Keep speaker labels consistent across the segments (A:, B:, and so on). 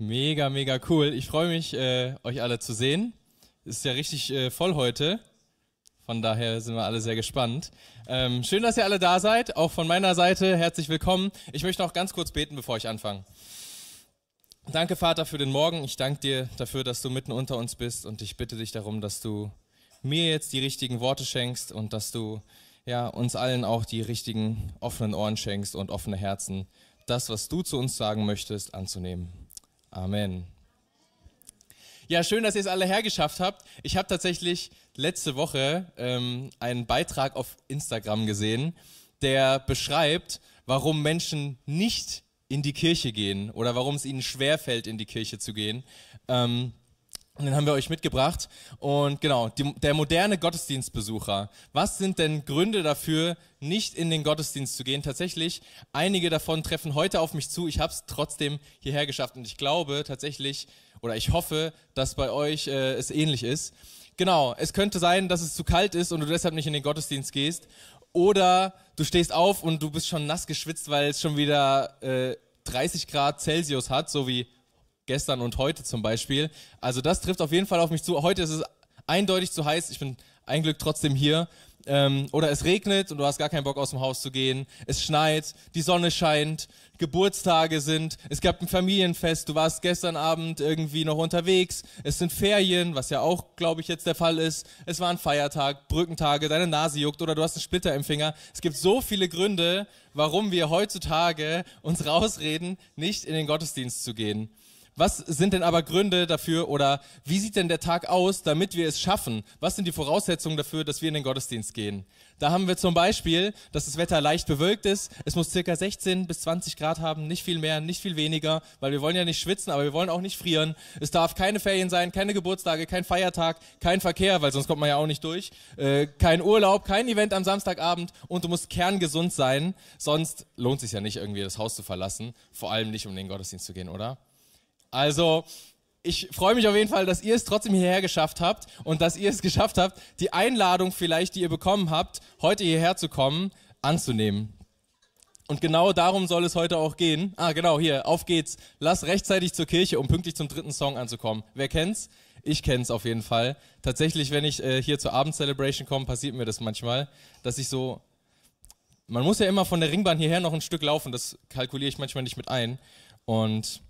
A: Mega, mega cool. Ich freue mich, äh, euch alle zu sehen. Ist ja richtig äh, voll heute. Von daher sind wir alle sehr gespannt. Ähm, schön, dass ihr alle da seid. Auch von meiner Seite herzlich willkommen. Ich möchte noch ganz kurz beten, bevor ich anfange. Danke, Vater, für den Morgen. Ich danke dir dafür, dass du mitten unter uns bist und ich bitte dich darum, dass du mir jetzt die richtigen Worte schenkst und dass du ja, uns allen auch die richtigen offenen Ohren schenkst und offene Herzen, das, was du zu uns sagen möchtest, anzunehmen. Amen. Ja, schön, dass ihr es alle hergeschafft habt. Ich habe tatsächlich letzte Woche ähm, einen Beitrag auf Instagram gesehen, der beschreibt, warum Menschen nicht in die Kirche gehen oder warum es ihnen schwerfällt, in die Kirche zu gehen. Ähm, und den haben wir euch mitgebracht. Und genau, die, der moderne Gottesdienstbesucher. Was sind denn Gründe dafür, nicht in den Gottesdienst zu gehen? Tatsächlich, einige davon treffen heute auf mich zu. Ich habe es trotzdem hierher geschafft. Und ich glaube tatsächlich, oder ich hoffe, dass bei euch äh, es ähnlich ist. Genau, es könnte sein, dass es zu kalt ist und du deshalb nicht in den Gottesdienst gehst. Oder du stehst auf und du bist schon nass geschwitzt, weil es schon wieder äh, 30 Grad Celsius hat, so wie gestern und heute zum Beispiel. Also das trifft auf jeden Fall auf mich zu. Heute ist es eindeutig zu heiß. Ich bin ein Glück trotzdem hier. Ähm, oder es regnet und du hast gar keinen Bock aus dem Haus zu gehen. Es schneit, die Sonne scheint, Geburtstage sind, es gab ein Familienfest, du warst gestern Abend irgendwie noch unterwegs, es sind Ferien, was ja auch, glaube ich, jetzt der Fall ist. Es war ein Feiertag, Brückentage, deine Nase juckt oder du hast einen Splitter im Finger. Es gibt so viele Gründe, warum wir heutzutage uns rausreden, nicht in den Gottesdienst zu gehen. Was sind denn aber Gründe dafür oder wie sieht denn der Tag aus, damit wir es schaffen? Was sind die Voraussetzungen dafür, dass wir in den Gottesdienst gehen? Da haben wir zum Beispiel, dass das Wetter leicht bewölkt ist. Es muss circa 16 bis 20 Grad haben, nicht viel mehr, nicht viel weniger, weil wir wollen ja nicht schwitzen, aber wir wollen auch nicht frieren. Es darf keine Ferien sein, keine Geburtstage, kein Feiertag, kein Verkehr, weil sonst kommt man ja auch nicht durch. Äh, kein Urlaub, kein Event am Samstagabend und du musst kerngesund sein, sonst lohnt es sich ja nicht irgendwie das Haus zu verlassen, vor allem nicht um in den Gottesdienst zu gehen, oder? Also, ich freue mich auf jeden Fall, dass ihr es trotzdem hierher geschafft habt und dass ihr es geschafft habt, die Einladung vielleicht, die ihr bekommen habt, heute hierher zu kommen, anzunehmen. Und genau darum soll es heute auch gehen. Ah, genau, hier, auf geht's. Lass rechtzeitig zur Kirche, um pünktlich zum dritten Song anzukommen. Wer kennt's? Ich kenn's auf jeden Fall. Tatsächlich, wenn ich äh, hier zur Abendcelebration komme, passiert mir das manchmal, dass ich so, man muss ja immer von der Ringbahn hierher noch ein Stück laufen, das kalkuliere ich manchmal nicht mit ein. Und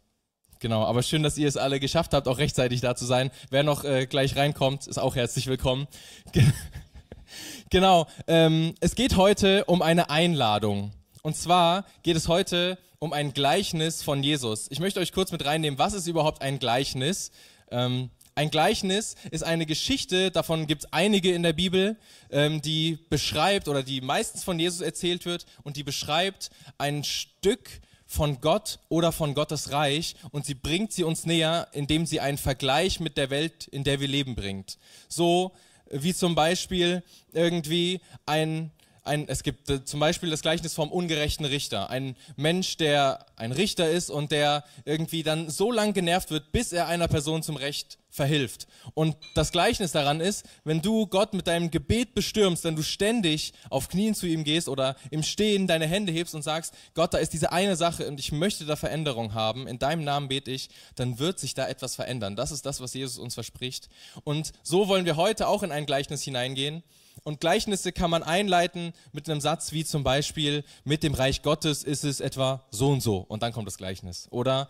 A: Genau, aber schön, dass ihr es alle geschafft habt, auch rechtzeitig da zu sein. Wer noch äh, gleich reinkommt, ist auch herzlich willkommen. genau, ähm, es geht heute um eine Einladung. Und zwar geht es heute um ein Gleichnis von Jesus. Ich möchte euch kurz mit reinnehmen, was ist überhaupt ein Gleichnis? Ähm, ein Gleichnis ist eine Geschichte, davon gibt es einige in der Bibel, ähm, die beschreibt oder die meistens von Jesus erzählt wird und die beschreibt ein Stück von Gott oder von Gottes Reich und sie bringt sie uns näher, indem sie einen Vergleich mit der Welt, in der wir leben, bringt. So wie zum Beispiel irgendwie ein ein, es gibt äh, zum Beispiel das Gleichnis vom ungerechten Richter. Ein Mensch, der ein Richter ist und der irgendwie dann so lang genervt wird, bis er einer Person zum Recht verhilft. Und das Gleichnis daran ist, wenn du Gott mit deinem Gebet bestürmst, wenn du ständig auf Knien zu ihm gehst oder im Stehen deine Hände hebst und sagst, Gott, da ist diese eine Sache und ich möchte da Veränderung haben, in deinem Namen bete ich, dann wird sich da etwas verändern. Das ist das, was Jesus uns verspricht. Und so wollen wir heute auch in ein Gleichnis hineingehen. Und Gleichnisse kann man einleiten mit einem Satz wie zum Beispiel, mit dem Reich Gottes ist es etwa so und so und dann kommt das Gleichnis. Oder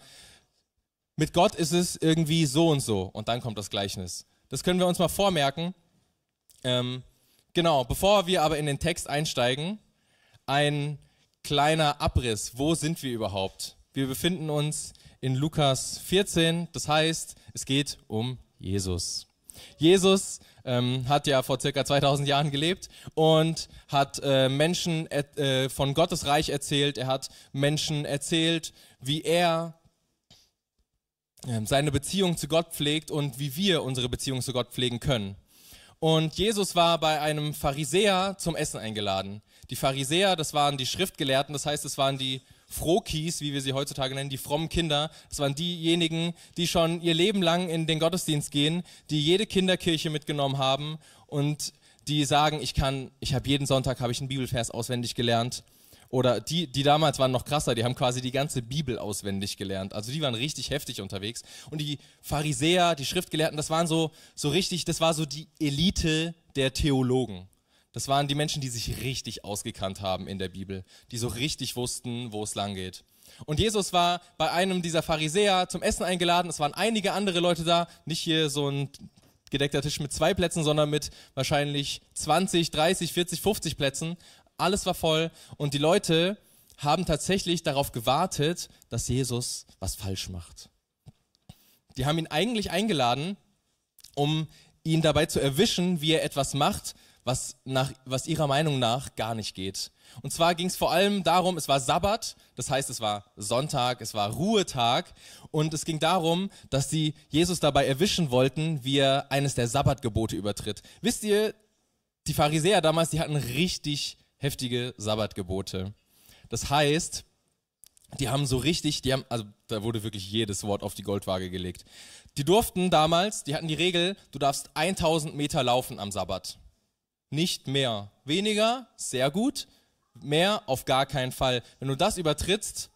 A: mit Gott ist es irgendwie so und so und dann kommt das Gleichnis. Das können wir uns mal vormerken. Ähm, genau, bevor wir aber in den Text einsteigen, ein kleiner Abriss. Wo sind wir überhaupt? Wir befinden uns in Lukas 14, das heißt, es geht um Jesus. Jesus ähm, hat ja vor circa 2000 Jahren gelebt und hat äh, Menschen äh, von Gottes Reich erzählt. Er hat Menschen erzählt, wie er seine Beziehung zu Gott pflegt und wie wir unsere Beziehung zu Gott pflegen können. Und Jesus war bei einem Pharisäer zum Essen eingeladen. Die Pharisäer, das waren die Schriftgelehrten, das heißt, es waren die Frohkies, wie wir sie heutzutage nennen, die frommen Kinder. Das waren diejenigen, die schon ihr Leben lang in den Gottesdienst gehen, die jede Kinderkirche mitgenommen haben und die sagen, ich kann, ich habe jeden Sonntag habe ich einen Bibelvers auswendig gelernt. Oder die, die damals waren noch krasser, die haben quasi die ganze Bibel auswendig gelernt. Also die waren richtig heftig unterwegs. Und die Pharisäer, die Schriftgelehrten, das waren so, so richtig, das war so die Elite der Theologen. Das waren die Menschen, die sich richtig ausgekannt haben in der Bibel, die so richtig wussten, wo es lang geht. Und Jesus war bei einem dieser Pharisäer zum Essen eingeladen. Es waren einige andere Leute da, nicht hier so ein gedeckter Tisch mit zwei Plätzen, sondern mit wahrscheinlich 20, 30, 40, 50 Plätzen alles war voll und die Leute haben tatsächlich darauf gewartet, dass Jesus was falsch macht. Die haben ihn eigentlich eingeladen, um ihn dabei zu erwischen, wie er etwas macht, was, nach, was ihrer Meinung nach gar nicht geht. Und zwar ging es vor allem darum, es war Sabbat, das heißt es war Sonntag, es war Ruhetag und es ging darum, dass sie Jesus dabei erwischen wollten, wie er eines der Sabbatgebote übertritt. Wisst ihr, die Pharisäer damals, die hatten richtig heftige Sabbatgebote. Das heißt, die haben so richtig, die haben, also da wurde wirklich jedes Wort auf die Goldwaage gelegt. Die durften damals, die hatten die Regel, du darfst 1000 Meter laufen am Sabbat. Nicht mehr. Weniger, sehr gut. Mehr auf gar keinen Fall. Wenn du das übertrittst,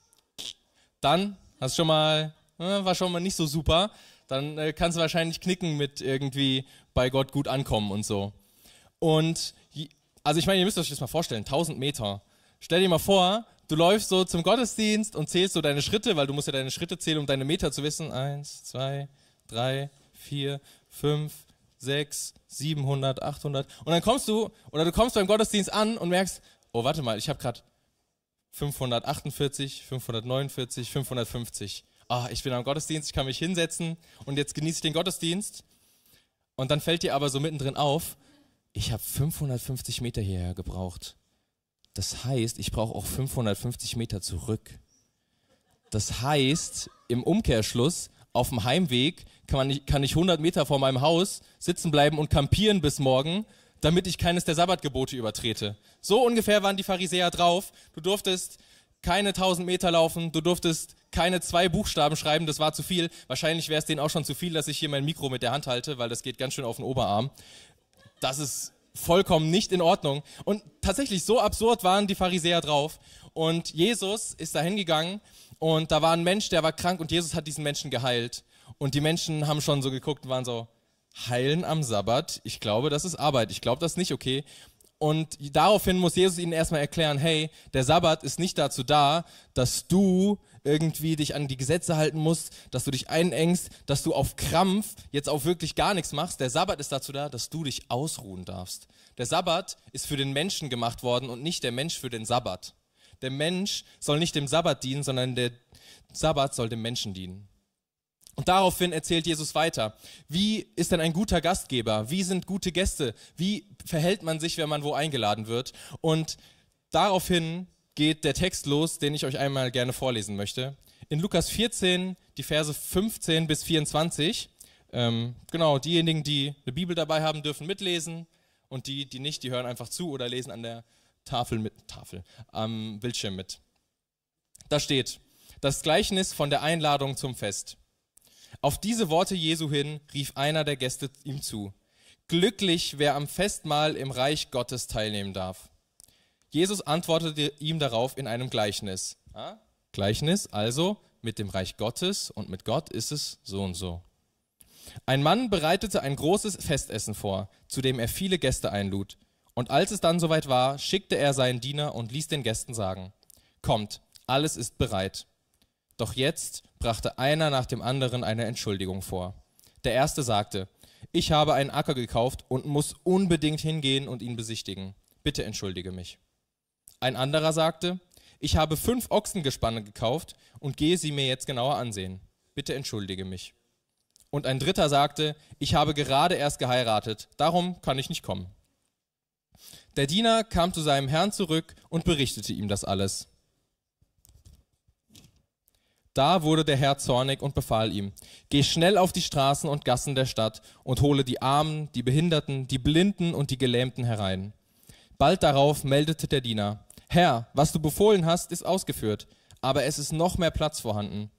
A: dann hast schon mal, äh, war schon mal nicht so super. Dann äh, kannst du wahrscheinlich knicken mit irgendwie bei Gott gut ankommen und so. Und also ich meine, ihr müsst euch das mal vorstellen, 1000 Meter. Stell dir mal vor, du läufst so zum Gottesdienst und zählst so deine Schritte, weil du musst ja deine Schritte zählen, um deine Meter zu wissen. Eins, zwei, drei, vier, fünf, sechs, 700, 800. Und dann kommst du, oder du kommst beim Gottesdienst an und merkst, oh, warte mal, ich habe gerade 548, 549, 550. Ah, ich bin am Gottesdienst, ich kann mich hinsetzen und jetzt genieße ich den Gottesdienst. Und dann fällt dir aber so mittendrin auf, ich habe 550 Meter hierher gebraucht. Das heißt, ich brauche auch 550 Meter zurück. Das heißt, im Umkehrschluss, auf dem Heimweg kann, man nicht, kann ich 100 Meter vor meinem Haus sitzen bleiben und campieren bis morgen, damit ich keines der Sabbatgebote übertrete. So ungefähr waren die Pharisäer drauf. Du durftest keine 1000 Meter laufen, du durftest keine zwei Buchstaben schreiben, das war zu viel. Wahrscheinlich wäre es denen auch schon zu viel, dass ich hier mein Mikro mit der Hand halte, weil das geht ganz schön auf den Oberarm das ist vollkommen nicht in Ordnung. Und tatsächlich so absurd waren die Pharisäer drauf. Und Jesus ist da hingegangen und da war ein Mensch, der war krank und Jesus hat diesen Menschen geheilt. Und die Menschen haben schon so geguckt und waren so, heilen am Sabbat? Ich glaube, das ist Arbeit. Ich glaube, das ist nicht okay. Und daraufhin muss Jesus ihnen erstmal erklären, hey, der Sabbat ist nicht dazu da, dass du irgendwie dich an die Gesetze halten musst, dass du dich einengst, dass du auf Krampf jetzt auch wirklich gar nichts machst. Der Sabbat ist dazu da, dass du dich ausruhen darfst. Der Sabbat ist für den Menschen gemacht worden und nicht der Mensch für den Sabbat. Der Mensch soll nicht dem Sabbat dienen, sondern der Sabbat soll dem Menschen dienen. Und daraufhin erzählt Jesus weiter. Wie ist denn ein guter Gastgeber? Wie sind gute Gäste? Wie verhält man sich, wenn man wo eingeladen wird? Und daraufhin geht der Text los, den ich euch einmal gerne vorlesen möchte. In Lukas 14, die Verse 15 bis 24. Ähm, genau, diejenigen, die eine Bibel dabei haben, dürfen mitlesen und die, die nicht, die hören einfach zu oder lesen an der Tafel mit, Tafel, am Bildschirm mit. Da steht, das Gleichnis von der Einladung zum Fest. Auf diese Worte Jesu hin rief einer der Gäste ihm zu. Glücklich, wer am Festmahl im Reich Gottes teilnehmen darf. Jesus antwortete ihm darauf in einem Gleichnis. Ah? Gleichnis, also mit dem Reich Gottes und mit Gott ist es so und so. Ein Mann bereitete ein großes Festessen vor, zu dem er viele Gäste einlud. Und als es dann soweit war, schickte er seinen Diener und ließ den Gästen sagen, Kommt, alles ist bereit. Doch jetzt brachte einer nach dem anderen eine Entschuldigung vor. Der erste sagte, ich habe einen Acker gekauft und muss unbedingt hingehen und ihn besichtigen. Bitte entschuldige mich. Ein anderer sagte, ich habe fünf Ochsengespanne gekauft und gehe sie mir jetzt genauer ansehen. Bitte entschuldige mich. Und ein dritter sagte, ich habe gerade erst geheiratet, darum kann ich nicht kommen. Der Diener kam zu seinem Herrn zurück und berichtete ihm das alles. Da wurde der Herr zornig und befahl ihm, geh schnell auf die Straßen und Gassen der Stadt und hole die Armen, die Behinderten, die Blinden und die Gelähmten herein. Bald darauf meldete der Diener, Herr, was du befohlen hast, ist ausgeführt, aber es ist noch mehr Platz vorhanden.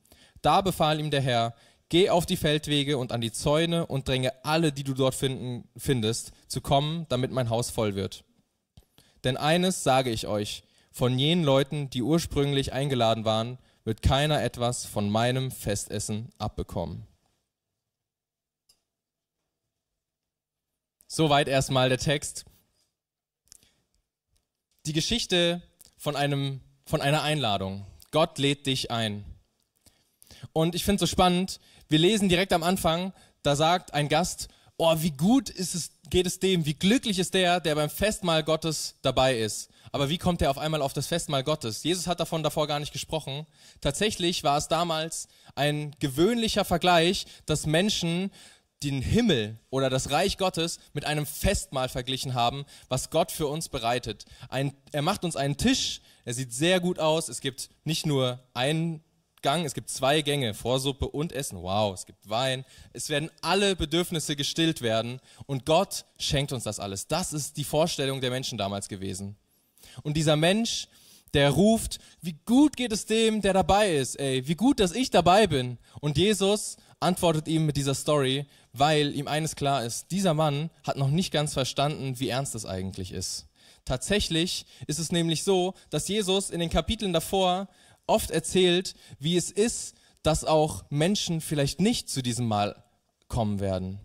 A: Da befahl ihm der Herr, geh auf die Feldwege und an die Zäune und dränge alle, die du dort finden, findest, zu kommen, damit mein Haus voll wird. Denn eines sage ich euch, von jenen Leuten, die ursprünglich eingeladen waren, wird keiner etwas von meinem Festessen abbekommen. Soweit erstmal der Text. Die Geschichte von, einem, von einer Einladung. Gott lädt dich ein. Und ich finde es so spannend, wir lesen direkt am Anfang, da sagt ein Gast, oh, wie gut ist es, geht es dem, wie glücklich ist der, der beim Festmahl Gottes dabei ist. Aber wie kommt er auf einmal auf das Festmahl Gottes? Jesus hat davon davor gar nicht gesprochen. Tatsächlich war es damals ein gewöhnlicher Vergleich, dass Menschen den Himmel oder das Reich Gottes mit einem Festmahl verglichen haben, was Gott für uns bereitet. Ein, er macht uns einen Tisch, er sieht sehr gut aus. Es gibt nicht nur einen Gang, es gibt zwei Gänge, Vorsuppe und Essen. Wow, es gibt Wein. Es werden alle Bedürfnisse gestillt werden und Gott schenkt uns das alles. Das ist die Vorstellung der Menschen damals gewesen. Und dieser Mensch, der ruft, wie gut geht es dem, der dabei ist, ey, wie gut, dass ich dabei bin. Und Jesus antwortet ihm mit dieser Story, weil ihm eines klar ist, dieser Mann hat noch nicht ganz verstanden, wie ernst es eigentlich ist. Tatsächlich ist es nämlich so, dass Jesus in den Kapiteln davor oft erzählt, wie es ist, dass auch Menschen vielleicht nicht zu diesem Mal kommen werden.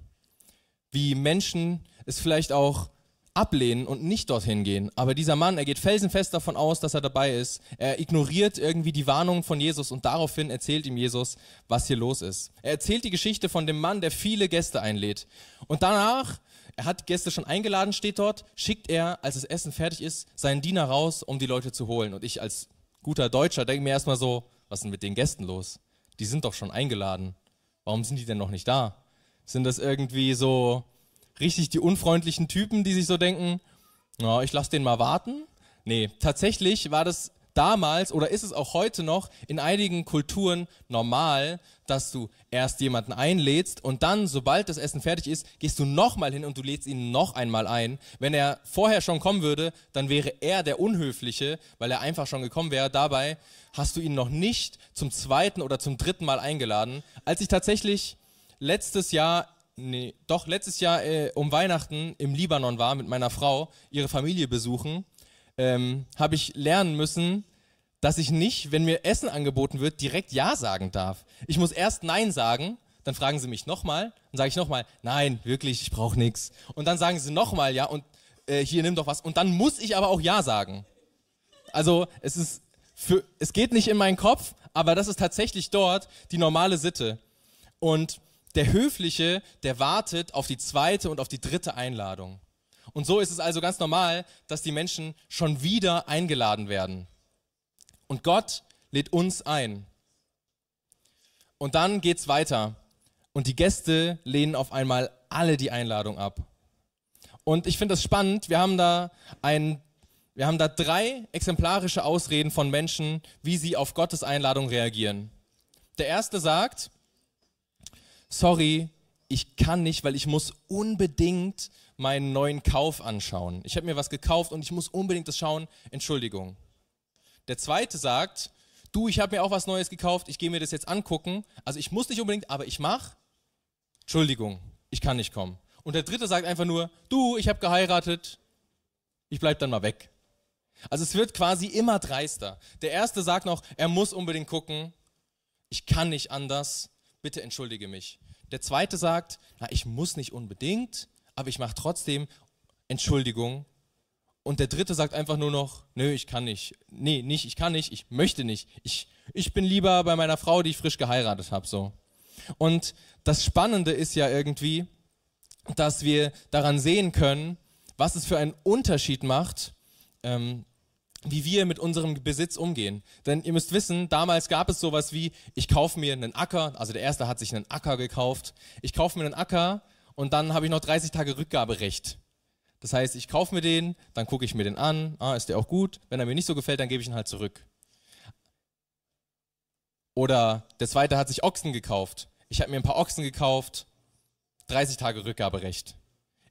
A: Wie Menschen es vielleicht auch ablehnen und nicht dorthin gehen. Aber dieser Mann, er geht felsenfest davon aus, dass er dabei ist. Er ignoriert irgendwie die Warnung von Jesus und daraufhin erzählt ihm Jesus, was hier los ist. Er erzählt die Geschichte von dem Mann, der viele Gäste einlädt. Und danach, er hat Gäste schon eingeladen, steht dort, schickt er, als das Essen fertig ist, seinen Diener raus, um die Leute zu holen. Und ich als guter Deutscher denke mir erstmal so, was ist denn mit den Gästen los? Die sind doch schon eingeladen. Warum sind die denn noch nicht da? Sind das irgendwie so richtig die unfreundlichen Typen, die sich so denken, ja, ich lasse den mal warten? Nee, tatsächlich war das damals oder ist es auch heute noch in einigen Kulturen normal, dass du erst jemanden einlädst und dann, sobald das Essen fertig ist, gehst du nochmal hin und du lädst ihn noch einmal ein. Wenn er vorher schon kommen würde, dann wäre er der Unhöfliche, weil er einfach schon gekommen wäre. Dabei hast du ihn noch nicht zum zweiten oder zum dritten Mal eingeladen. Als ich tatsächlich letztes Jahr nee, doch letztes Jahr äh, um Weihnachten im Libanon war mit meiner Frau, ihre Familie besuchen, ähm, habe ich lernen müssen, dass ich nicht, wenn mir Essen angeboten wird, direkt Ja sagen darf. Ich muss erst Nein sagen, dann fragen sie mich nochmal, dann sage ich nochmal, nein, wirklich, ich brauche nichts. Und dann sagen sie nochmal Ja und äh, hier nimm doch was. Und dann muss ich aber auch Ja sagen. Also es ist für, es geht nicht in meinen Kopf, aber das ist tatsächlich dort die normale Sitte. Und der Höfliche, der wartet auf die zweite und auf die dritte Einladung. Und so ist es also ganz normal, dass die Menschen schon wieder eingeladen werden. Und Gott lädt uns ein. Und dann geht's weiter. Und die Gäste lehnen auf einmal alle die Einladung ab. Und ich finde das spannend. Wir haben da ein, wir haben da drei exemplarische Ausreden von Menschen, wie sie auf Gottes Einladung reagieren. Der erste sagt, sorry, ich kann nicht, weil ich muss unbedingt meinen neuen Kauf anschauen. Ich habe mir was gekauft und ich muss unbedingt das schauen. Entschuldigung. Der zweite sagt, du, ich habe mir auch was Neues gekauft, ich gehe mir das jetzt angucken. Also ich muss nicht unbedingt, aber ich mache. Entschuldigung, ich kann nicht kommen. Und der dritte sagt einfach nur, du, ich habe geheiratet, ich bleib dann mal weg. Also es wird quasi immer dreister. Der erste sagt noch, er muss unbedingt gucken, ich kann nicht anders, bitte entschuldige mich. Der zweite sagt, na, ich muss nicht unbedingt, aber ich mache trotzdem Entschuldigung. Und der dritte sagt einfach nur noch, nö, ich kann nicht. Nee, nicht, ich kann nicht, ich möchte nicht. Ich, ich bin lieber bei meiner Frau, die ich frisch geheiratet habe, so. Und das Spannende ist ja irgendwie, dass wir daran sehen können, was es für einen Unterschied macht, ähm, wie wir mit unserem Besitz umgehen. Denn ihr müsst wissen, damals gab es sowas wie, ich kaufe mir einen Acker, also der erste hat sich einen Acker gekauft, ich kaufe mir einen Acker und dann habe ich noch 30 Tage Rückgaberecht. Das heißt, ich kaufe mir den, dann gucke ich mir den an, ah, ist der auch gut? Wenn er mir nicht so gefällt, dann gebe ich ihn halt zurück. Oder der zweite hat sich Ochsen gekauft. Ich habe mir ein paar Ochsen gekauft, 30 Tage Rückgaberecht.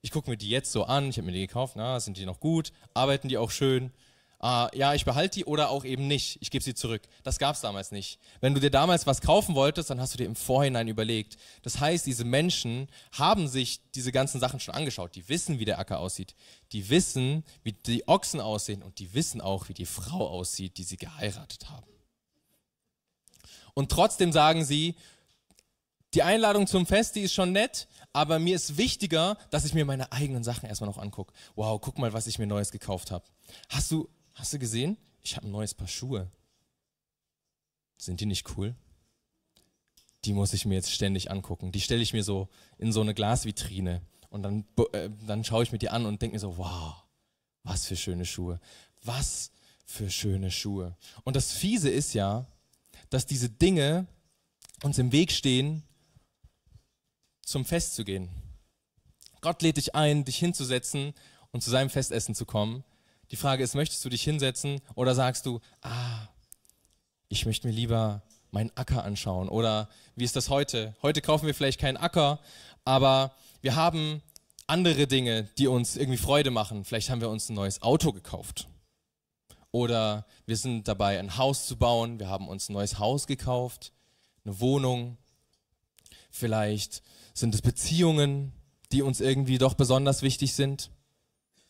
A: Ich gucke mir die jetzt so an, ich habe mir die gekauft, na, sind die noch gut, arbeiten die auch schön? Ah, ja, ich behalte die oder auch eben nicht, ich gebe sie zurück. Das gab es damals nicht. Wenn du dir damals was kaufen wolltest, dann hast du dir im Vorhinein überlegt. Das heißt, diese Menschen haben sich diese ganzen Sachen schon angeschaut. Die wissen, wie der Acker aussieht. Die wissen, wie die Ochsen aussehen und die wissen auch, wie die Frau aussieht, die sie geheiratet haben. Und trotzdem sagen sie, die Einladung zum Fest, die ist schon nett, aber mir ist wichtiger, dass ich mir meine eigenen Sachen erstmal noch angucke. Wow, guck mal, was ich mir Neues gekauft habe. Hast du, hast du gesehen? Ich habe ein neues Paar Schuhe. Sind die nicht cool? Die muss ich mir jetzt ständig angucken. Die stelle ich mir so in so eine Glasvitrine und dann, äh, dann schaue ich mir die an und denke mir so, wow, was für schöne Schuhe. Was für schöne Schuhe. Und das Fiese ist ja, dass diese Dinge uns im Weg stehen, zum Fest zu gehen. Gott lädt dich ein, dich hinzusetzen und zu seinem Festessen zu kommen. Die Frage ist, möchtest du dich hinsetzen oder sagst du, ah, ich möchte mir lieber meinen Acker anschauen oder wie ist das heute? Heute kaufen wir vielleicht keinen Acker, aber wir haben andere Dinge, die uns irgendwie Freude machen. Vielleicht haben wir uns ein neues Auto gekauft. Oder wir sind dabei, ein Haus zu bauen. Wir haben uns ein neues Haus gekauft, eine Wohnung. Vielleicht sind es Beziehungen, die uns irgendwie doch besonders wichtig sind?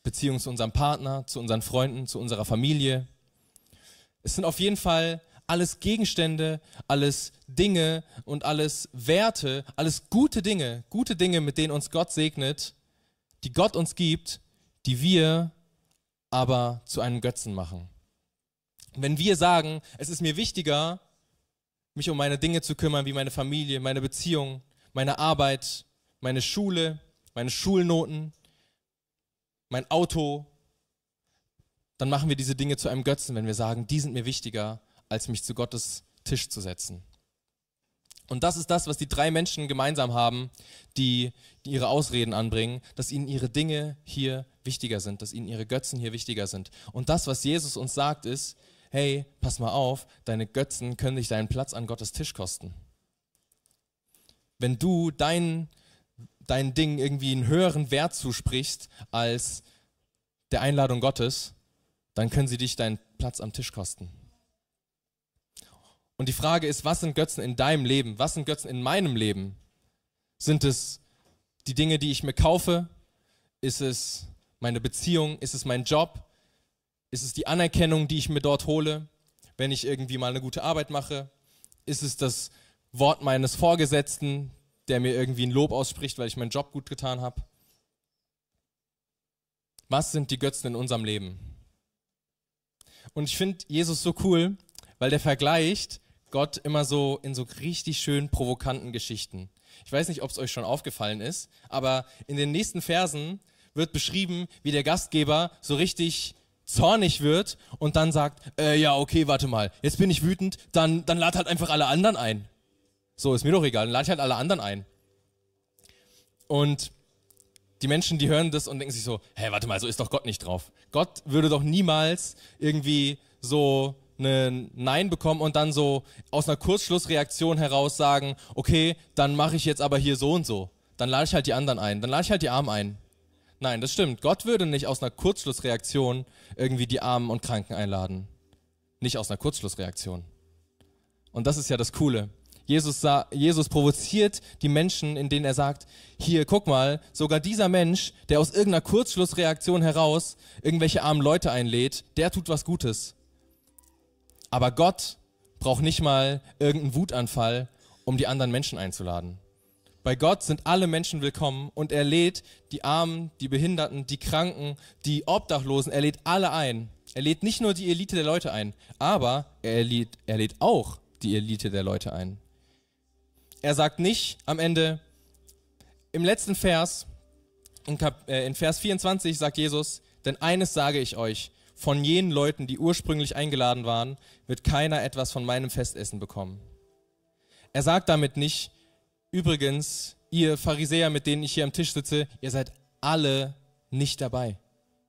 A: Beziehungen zu unserem Partner, zu unseren Freunden, zu unserer Familie. Es sind auf jeden Fall alles Gegenstände, alles Dinge und alles Werte, alles gute Dinge, gute Dinge, mit denen uns Gott segnet, die Gott uns gibt, die wir aber zu einem Götzen machen. Wenn wir sagen, es ist mir wichtiger, mich um meine Dinge zu kümmern, wie meine Familie, meine Beziehung, meine Arbeit, meine Schule, meine Schulnoten, mein Auto, dann machen wir diese Dinge zu einem Götzen, wenn wir sagen, die sind mir wichtiger, als mich zu Gottes Tisch zu setzen. Und das ist das, was die drei Menschen gemeinsam haben, die, die ihre Ausreden anbringen, dass ihnen ihre Dinge hier wichtiger sind, dass ihnen ihre Götzen hier wichtiger sind. Und das, was Jesus uns sagt, ist, hey, pass mal auf, deine Götzen können dich deinen Platz an Gottes Tisch kosten wenn du dein, dein Ding irgendwie einen höheren Wert zusprichst als der Einladung Gottes, dann können sie dich deinen Platz am Tisch kosten. Und die Frage ist, was sind Götzen in deinem Leben? Was sind Götzen in meinem Leben? Sind es die Dinge, die ich mir kaufe? Ist es meine Beziehung? Ist es mein Job? Ist es die Anerkennung, die ich mir dort hole, wenn ich irgendwie mal eine gute Arbeit mache? Ist es das Wort meines Vorgesetzten, der mir irgendwie ein Lob ausspricht, weil ich meinen Job gut getan habe? Was sind die Götzen in unserem Leben? Und ich finde Jesus so cool, weil der vergleicht Gott immer so in so richtig schön provokanten Geschichten. Ich weiß nicht, ob es euch schon aufgefallen ist, aber in den nächsten Versen wird beschrieben, wie der Gastgeber so richtig zornig wird und dann sagt, äh, ja, okay, warte mal, jetzt bin ich wütend, dann, dann lad halt einfach alle anderen ein. So, ist mir doch egal, dann lade ich halt alle anderen ein. Und die Menschen, die hören das und denken sich so, hä, warte mal, so ist doch Gott nicht drauf. Gott würde doch niemals irgendwie so ein Nein bekommen und dann so aus einer Kurzschlussreaktion heraus sagen, okay, dann mache ich jetzt aber hier so und so. Dann lade ich halt die anderen ein, dann lade ich halt die Armen ein. Nein, das stimmt. Gott würde nicht aus einer Kurzschlussreaktion irgendwie die Armen und Kranken einladen. Nicht aus einer Kurzschlussreaktion. Und das ist ja das Coole. Jesus, Jesus provoziert die Menschen, in denen er sagt, hier, guck mal, sogar dieser Mensch, der aus irgendeiner Kurzschlussreaktion heraus irgendwelche armen Leute einlädt, der tut was Gutes. Aber Gott braucht nicht mal irgendeinen Wutanfall, um die anderen Menschen einzuladen. Bei Gott sind alle Menschen willkommen und er lädt die Armen, die Behinderten, die Kranken, die Obdachlosen, er lädt alle ein. Er lädt nicht nur die Elite der Leute ein, aber er lädt, er lädt auch die Elite der Leute ein. Er sagt nicht am Ende, im letzten Vers, in, Kap, äh, in Vers 24 sagt Jesus, denn eines sage ich euch, von jenen Leuten, die ursprünglich eingeladen waren, wird keiner etwas von meinem Festessen bekommen. Er sagt damit nicht, übrigens, ihr Pharisäer, mit denen ich hier am Tisch sitze, ihr seid alle nicht dabei.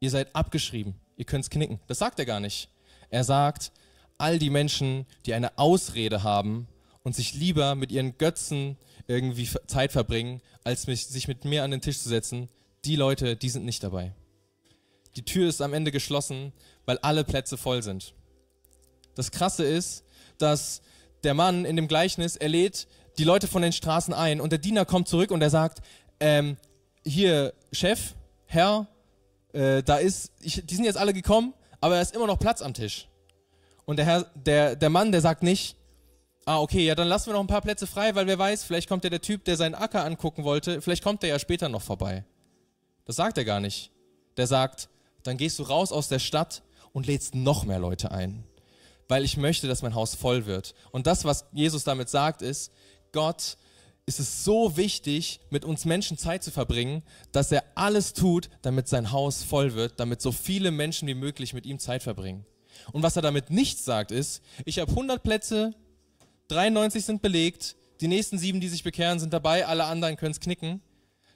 A: Ihr seid abgeschrieben. Ihr könnt's knicken. Das sagt er gar nicht. Er sagt, all die Menschen, die eine Ausrede haben, und sich lieber mit ihren Götzen irgendwie Zeit verbringen, als mich, sich mit mir an den Tisch zu setzen, die Leute, die sind nicht dabei. die Tür ist am Ende geschlossen, weil alle Plätze voll sind. Das Krasse ist, dass der Mann in dem Gleichnis, er lädt die Leute von den Straßen ein und der Diener kommt zurück und er sagt, ähm, hier, Chef, Herr, äh, da ist, ich, die sind jetzt alle gekommen, aber da ist immer noch Platz am Tisch. Und der, Herr, der, der Mann, der sagt nicht, ah, okay, ja, dann lassen wir noch ein paar Plätze frei, weil wer weiß, vielleicht kommt ja der Typ, der seinen Acker angucken wollte, vielleicht kommt der ja später noch vorbei. Das sagt er gar nicht. Der sagt, dann gehst du raus aus der Stadt und lädst noch mehr Leute ein, weil ich möchte, dass mein Haus voll wird. Und das, was Jesus damit sagt, ist, Gott ist es so wichtig, mit uns Menschen Zeit zu verbringen, dass er alles tut, damit sein Haus voll wird, damit so viele Menschen wie möglich mit ihm Zeit verbringen. Und was er damit nicht sagt, ist, ich habe 100 Plätze, 93 sind belegt, die nächsten sieben, die sich bekehren, sind dabei, alle anderen können es knicken.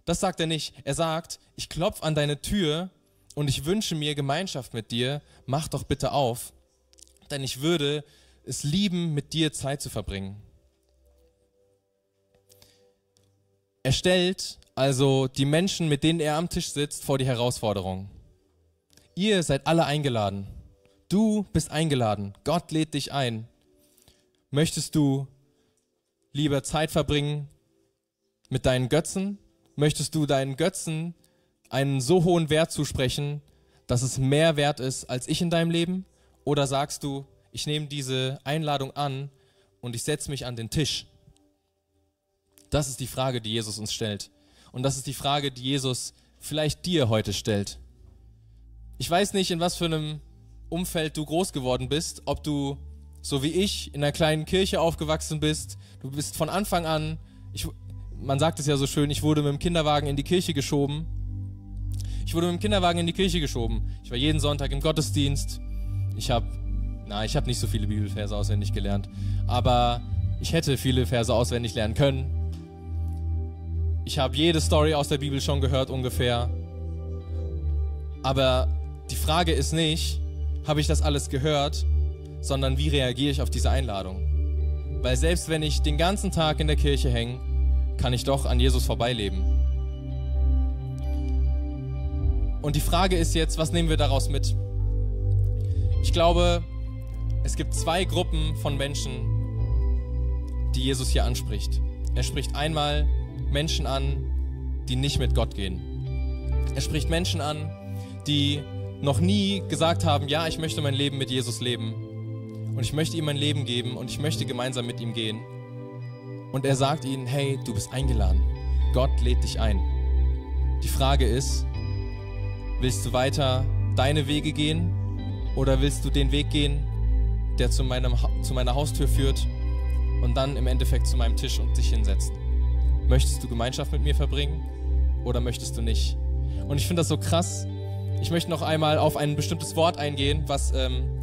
A: Das sagt er nicht. Er sagt, ich klopfe an deine Tür und ich wünsche mir Gemeinschaft mit dir, mach doch bitte auf, denn ich würde es lieben, mit dir Zeit zu verbringen. Er stellt also die Menschen, mit denen er am Tisch sitzt, vor die Herausforderung. Ihr seid alle eingeladen. Du bist eingeladen. Gott lädt dich ein. Möchtest du lieber Zeit verbringen mit deinen Götzen? Möchtest du deinen Götzen einen so hohen Wert zusprechen, dass es mehr wert ist als ich in deinem Leben? Oder sagst du, ich nehme diese Einladung an und ich setze mich an den Tisch das ist die Frage, die Jesus uns stellt. Und das ist die Frage, die Jesus vielleicht dir heute stellt. Ich weiß nicht, in was für einem Umfeld du groß geworden bist, ob du so wie ich in einer kleinen Kirche aufgewachsen bist. Du bist von Anfang an, ich, man sagt es ja so schön, ich wurde mit dem Kinderwagen in die Kirche geschoben. Ich wurde mit dem Kinderwagen in die Kirche geschoben. Ich war jeden Sonntag im Gottesdienst. Ich habe, na, ich habe nicht so viele Bibelverse auswendig gelernt, aber ich hätte viele Verse auswendig lernen können. Ich habe jede Story aus der Bibel schon gehört ungefähr. Aber die Frage ist nicht, habe ich das alles gehört, sondern wie reagiere ich auf diese Einladung? Weil selbst wenn ich den ganzen Tag in der Kirche hänge, kann ich doch an Jesus vorbeileben. Und die Frage ist jetzt, was nehmen wir daraus mit? Ich glaube, es gibt zwei Gruppen von Menschen, die Jesus hier anspricht. Er spricht einmal Menschen an, die nicht mit Gott gehen. Er spricht Menschen an, die noch nie gesagt haben, ja, ich möchte mein Leben mit Jesus leben und ich möchte ihm mein Leben geben und ich möchte gemeinsam mit ihm gehen. Und er sagt ihnen, hey, du bist eingeladen. Gott lädt dich ein. Die Frage ist, willst du weiter deine Wege gehen oder willst du den Weg gehen, der zu, meinem, zu meiner Haustür führt und dann im Endeffekt zu meinem Tisch und dich hinsetzt? Möchtest du Gemeinschaft mit mir verbringen oder möchtest du nicht? Und ich finde das so krass. Ich möchte noch einmal auf ein bestimmtes Wort eingehen, was ähm,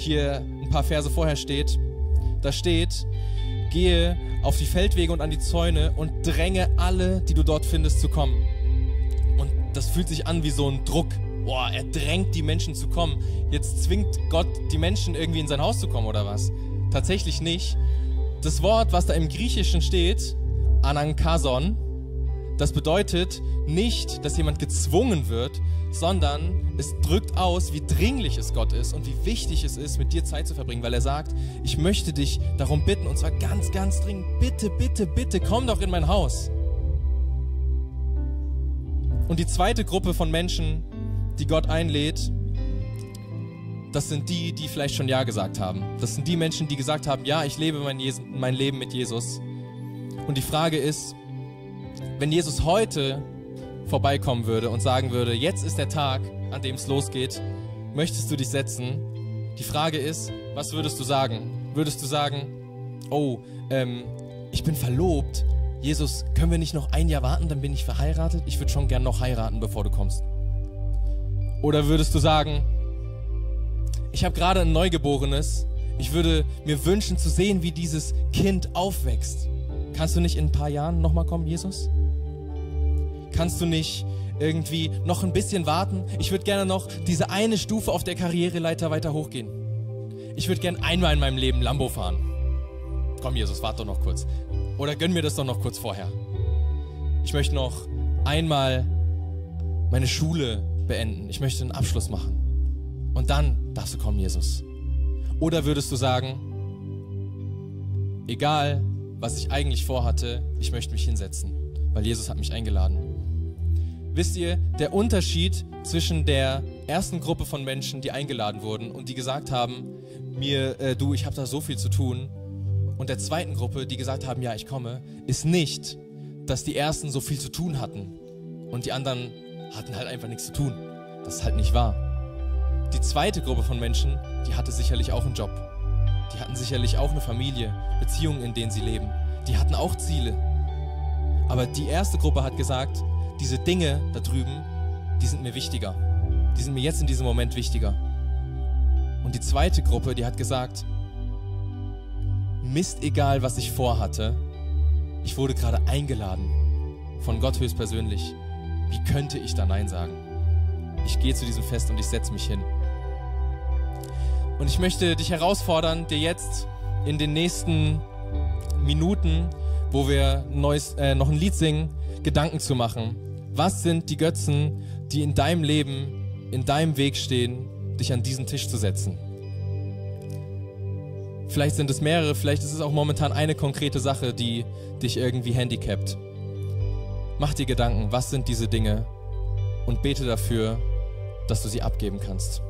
A: hier ein paar Verse vorher steht. Da steht, gehe auf die Feldwege und an die Zäune und dränge alle, die du dort findest, zu kommen. Und das fühlt sich an wie so ein Druck. Boah, er drängt die Menschen zu kommen. Jetzt zwingt Gott die Menschen irgendwie in sein Haus zu kommen oder was? Tatsächlich nicht. Das Wort, was da im Griechischen steht, Anankason. Das bedeutet nicht, dass jemand gezwungen wird, sondern es drückt aus, wie dringlich es Gott ist und wie wichtig es ist, mit dir Zeit zu verbringen, weil er sagt, ich möchte dich darum bitten, und zwar ganz, ganz dringend, bitte, bitte, bitte, komm doch in mein Haus. Und die zweite Gruppe von Menschen, die Gott einlädt, das sind die, die vielleicht schon Ja gesagt haben. Das sind die Menschen, die gesagt haben, ja, ich lebe mein, mein Leben mit Jesus. Und die Frage ist, wenn Jesus heute vorbeikommen würde und sagen würde, jetzt ist der Tag, an dem es losgeht, möchtest du dich setzen? Die Frage ist, was würdest du sagen? Würdest du sagen, oh, ähm, ich bin verlobt, Jesus, können wir nicht noch ein Jahr warten, dann bin ich verheiratet? Ich würde schon gern noch heiraten, bevor du kommst. Oder würdest du sagen, ich habe gerade ein Neugeborenes, ich würde mir wünschen zu sehen, wie dieses Kind aufwächst. Kannst du nicht in ein paar Jahren nochmal kommen, Jesus? Kannst du nicht irgendwie noch ein bisschen warten? Ich würde gerne noch diese eine Stufe auf der Karriereleiter weiter hochgehen. Ich würde gerne einmal in meinem Leben Lambo fahren. Komm, Jesus, warte doch noch kurz. Oder gönn mir das doch noch kurz vorher. Ich möchte noch einmal meine Schule beenden. Ich möchte einen Abschluss machen. Und dann darfst du kommen, Jesus. Oder würdest du sagen, egal, was ich eigentlich vorhatte, ich möchte mich hinsetzen, weil Jesus hat mich eingeladen. Wisst ihr, der Unterschied zwischen der ersten Gruppe von Menschen, die eingeladen wurden und die gesagt haben, mir, äh, du, ich habe da so viel zu tun, und der zweiten Gruppe, die gesagt haben, ja, ich komme, ist nicht, dass die ersten so viel zu tun hatten und die anderen hatten halt einfach nichts zu tun. Das ist halt nicht wahr. Die zweite Gruppe von Menschen, die hatte sicherlich auch einen Job. Die hatten sicherlich auch eine Familie, Beziehungen, in denen sie leben. Die hatten auch Ziele. Aber die erste Gruppe hat gesagt, diese Dinge da drüben, die sind mir wichtiger. Die sind mir jetzt in diesem Moment wichtiger. Und die zweite Gruppe, die hat gesagt, Mist egal, was ich vorhatte, ich wurde gerade eingeladen von Gott höchstpersönlich. Wie könnte ich da Nein sagen? Ich gehe zu diesem Fest und ich setze mich hin. Und ich möchte dich herausfordern, dir jetzt in den nächsten Minuten, wo wir neues, äh, noch ein Lied singen, Gedanken zu machen. Was sind die Götzen, die in deinem Leben, in deinem Weg stehen, dich an diesen Tisch zu setzen? Vielleicht sind es mehrere, vielleicht ist es auch momentan eine konkrete Sache, die dich irgendwie handicapt. Mach dir Gedanken, was sind diese Dinge und bete dafür, dass du sie abgeben kannst.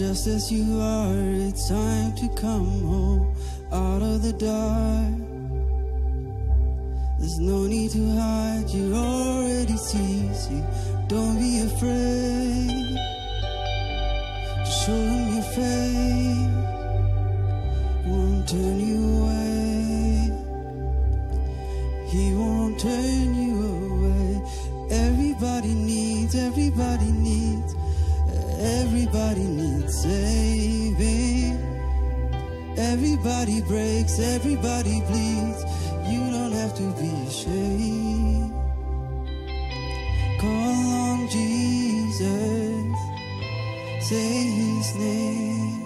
B: Just as you are. It's time to come home out of the dark. There's no need to hide, you already see. See, don't be afraid to show him your face. Won't turn you Everybody breaks, everybody bleeds. You don't have to be ashamed. Call on Jesus, say his name.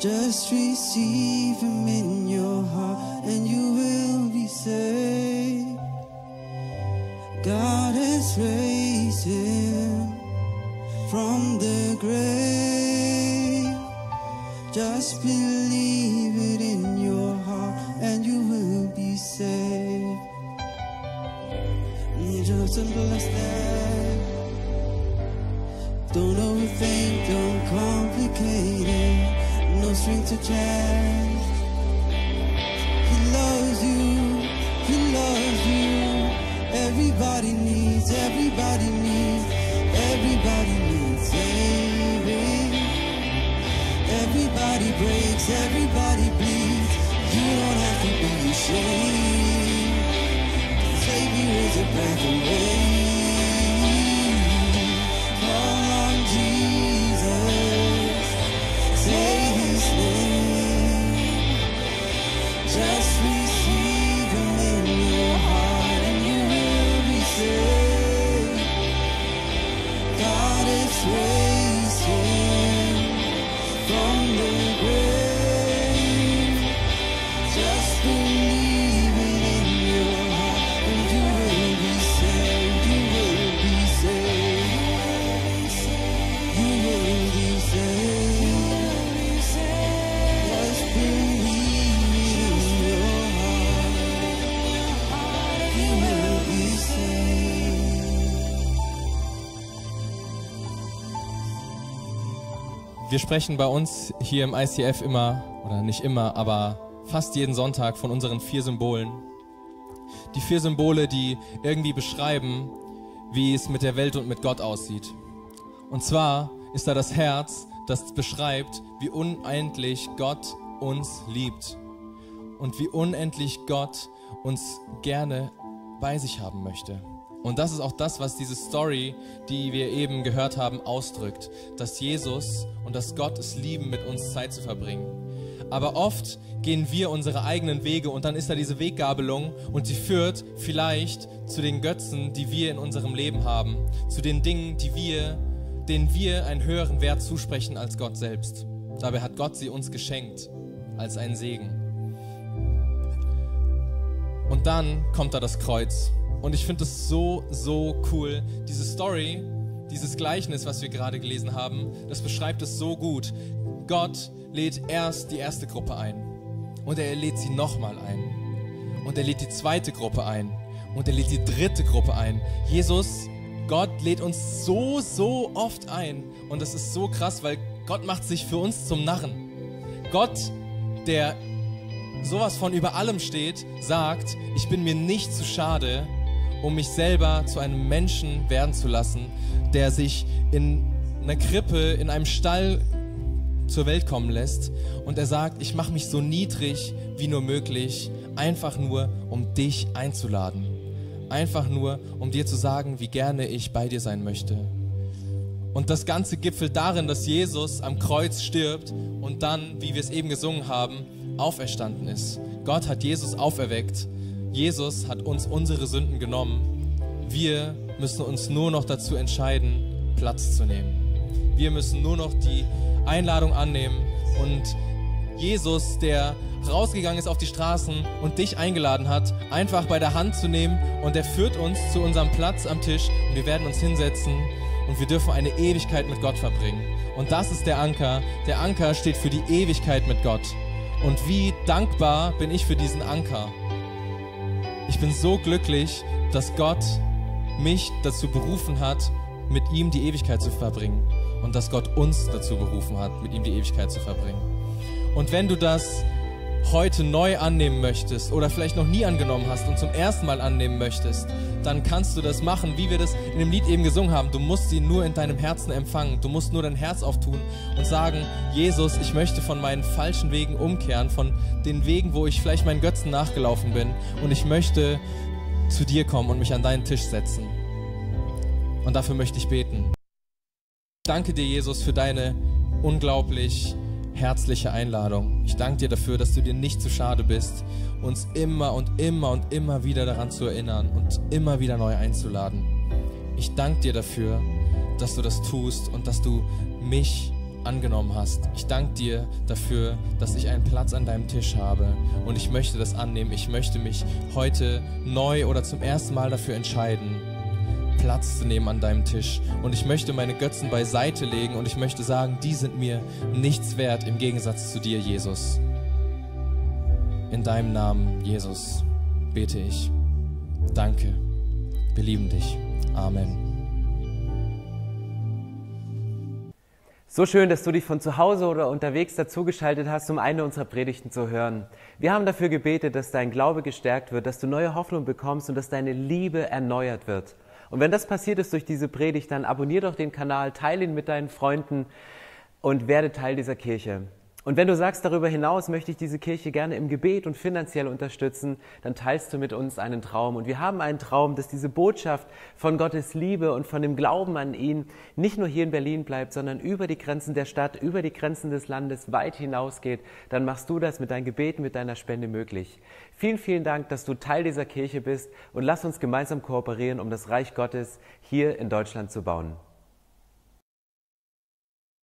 B: Just receive him in your heart and you will be saved. God has raised him from the grave. Just believe it in your heart and you will be saved. Just understand. Don't overthink, don't complicate it. No strings attached. He loves you, he loves you. Everybody needs, everybody Everybody breaks, everybody bleeds. You don't have to be ashamed. Savior is a breath away.
A: Wir sprechen bei uns hier im ICF immer, oder nicht immer, aber fast jeden Sonntag von unseren vier Symbolen. Die vier Symbole, die irgendwie beschreiben, wie es mit der Welt und mit Gott aussieht. Und zwar ist da das Herz, das beschreibt, wie unendlich Gott uns liebt und wie unendlich Gott uns gerne bei sich haben möchte. Und das ist auch das, was diese Story, die wir eben gehört haben, ausdrückt. Dass Jesus und dass Gott es lieben, mit uns Zeit zu verbringen. Aber oft gehen wir unsere eigenen Wege und dann ist da diese Weggabelung und sie führt vielleicht zu den Götzen, die wir in unserem Leben haben. Zu den Dingen, die wir, denen wir einen höheren Wert zusprechen als Gott selbst. Dabei hat Gott sie uns geschenkt als einen Segen. Und dann kommt da das Kreuz. Und ich finde es so, so cool. Diese Story, dieses Gleichnis, was wir gerade gelesen haben, das beschreibt es so gut. Gott lädt erst die erste Gruppe ein. Und er lädt sie nochmal ein. Und er lädt die zweite Gruppe ein. Und er lädt die dritte Gruppe ein. Jesus, Gott lädt uns so, so oft ein. Und das ist so krass, weil Gott macht sich für uns zum Narren. Gott, der sowas von über allem steht, sagt, ich bin mir nicht zu schade, um mich selber zu einem Menschen werden zu lassen, der sich in einer Krippe, in einem Stall zur Welt kommen lässt. Und er sagt, ich mache mich so niedrig wie nur möglich, einfach nur, um dich einzuladen. Einfach nur, um dir zu sagen, wie gerne ich bei dir sein möchte. Und das Ganze gipfelt darin, dass Jesus am Kreuz stirbt und dann, wie wir es eben gesungen haben, auferstanden ist. Gott hat Jesus auferweckt. Jesus hat uns unsere Sünden genommen. Wir müssen uns nur noch dazu entscheiden, Platz zu nehmen. Wir müssen nur noch die Einladung annehmen und Jesus, der rausgegangen ist auf die Straßen und dich eingeladen hat, einfach bei der Hand zu nehmen und er führt uns zu unserem Platz am Tisch und wir werden uns hinsetzen und wir dürfen eine Ewigkeit mit Gott verbringen. Und das ist der Anker. Der Anker steht für die Ewigkeit mit Gott. Und wie dankbar bin ich für diesen Anker. Ich bin so glücklich, dass Gott mich dazu berufen hat, mit ihm die Ewigkeit zu verbringen. Und dass Gott uns dazu berufen hat, mit ihm die Ewigkeit zu verbringen. Und wenn du das heute neu annehmen möchtest oder vielleicht noch nie angenommen hast und zum ersten Mal annehmen möchtest, dann kannst du das machen, wie wir das in dem Lied eben gesungen haben. Du musst sie nur in deinem Herzen empfangen. Du musst nur dein Herz auftun und sagen, Jesus, ich möchte von meinen falschen Wegen umkehren, von den Wegen, wo ich vielleicht meinen Götzen nachgelaufen bin und ich möchte zu dir kommen und mich an deinen Tisch setzen. Und dafür möchte ich beten. Danke dir, Jesus, für deine unglaublich herzliche Einladung. Ich danke dir dafür, dass du dir nicht zu schade bist, uns immer und immer und immer wieder daran zu erinnern und immer wieder neu einzuladen. Ich danke dir dafür, dass du das tust und dass du mich angenommen hast. Ich danke dir dafür, dass ich einen Platz an deinem Tisch habe und ich möchte das annehmen. Ich möchte mich heute neu oder zum ersten Mal dafür entscheiden, Platz zu nehmen an deinem Tisch. Und ich möchte meine Götzen beiseite legen und ich möchte sagen, die sind mir nichts wert im Gegensatz zu dir, Jesus. In deinem Namen, Jesus, bete ich. Danke. Wir lieben dich. Amen.
C: So schön, dass du dich von zu Hause oder unterwegs dazugeschaltet hast, um eine unserer Predigten zu hören. Wir haben dafür gebetet, dass dein Glaube gestärkt wird, dass du neue Hoffnung bekommst und dass deine Liebe erneuert wird. Und wenn das passiert ist durch diese Predigt, dann abonnier doch den Kanal, teile ihn mit deinen Freunden und werde Teil dieser Kirche. Und wenn du sagst, darüber hinaus möchte ich diese Kirche gerne im Gebet und finanziell unterstützen, dann teilst du mit uns einen Traum. Und wir haben einen Traum, dass diese Botschaft von Gottes Liebe und von dem Glauben an ihn nicht nur hier in Berlin bleibt, sondern über die Grenzen der Stadt, über die Grenzen des Landes weit hinausgeht. Dann machst du das mit deinen Gebeten, mit deiner Spende möglich. Vielen, vielen Dank, dass du Teil dieser Kirche bist und lass uns gemeinsam kooperieren, um das Reich Gottes hier in Deutschland zu bauen.